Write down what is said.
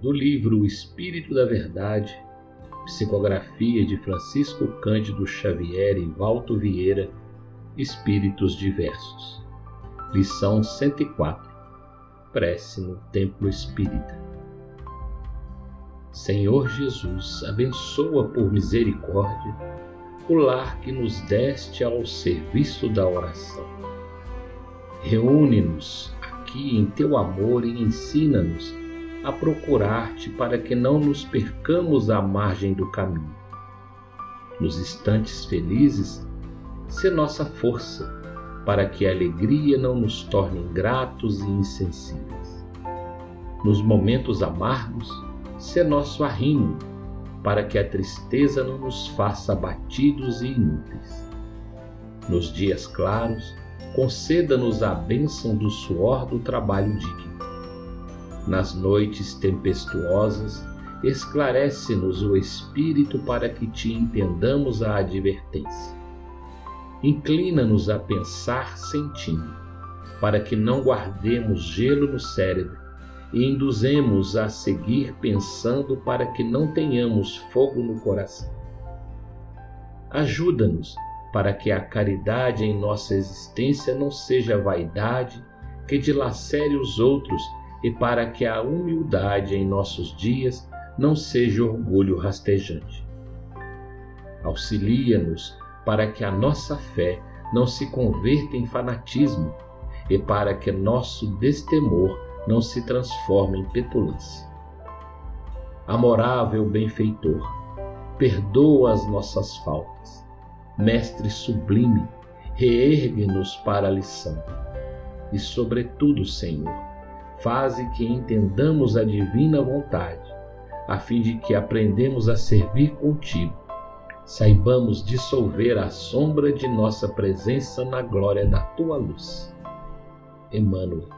do livro O Espírito da Verdade, psicografia de Francisco Cândido Xavier e Valto Vieira, Espíritos Diversos. Lição 104. Prece no Templo Espírita. Senhor Jesus, abençoa por misericórdia o lar que nos deste ao serviço da oração. Reúne-nos aqui em teu amor e ensina-nos a procurar-te para que não nos percamos à margem do caminho. Nos instantes felizes, se nossa força, para que a alegria não nos torne ingratos e insensíveis. Nos momentos amargos, se nosso arrimo, para que a tristeza não nos faça abatidos e inúteis. Nos dias claros, conceda-nos a bênção do suor do trabalho digno nas noites tempestuosas, esclarece-nos o Espírito para que te entendamos a advertência. Inclina-nos a pensar sentindo, para que não guardemos gelo no cérebro e induzemos a seguir pensando para que não tenhamos fogo no coração. Ajuda-nos para que a caridade em nossa existência não seja vaidade que dilacere os outros e para que a humildade em nossos dias não seja orgulho rastejante. Auxilia-nos para que a nossa fé não se converta em fanatismo e para que nosso destemor não se transforme em petulância. Amorável benfeitor, perdoa as nossas faltas. Mestre sublime, reergue-nos para a lição. E, sobretudo, Senhor, faze que entendamos a divina vontade, a fim de que aprendemos a servir contigo, saibamos dissolver a sombra de nossa presença na glória da tua luz. Emmanuel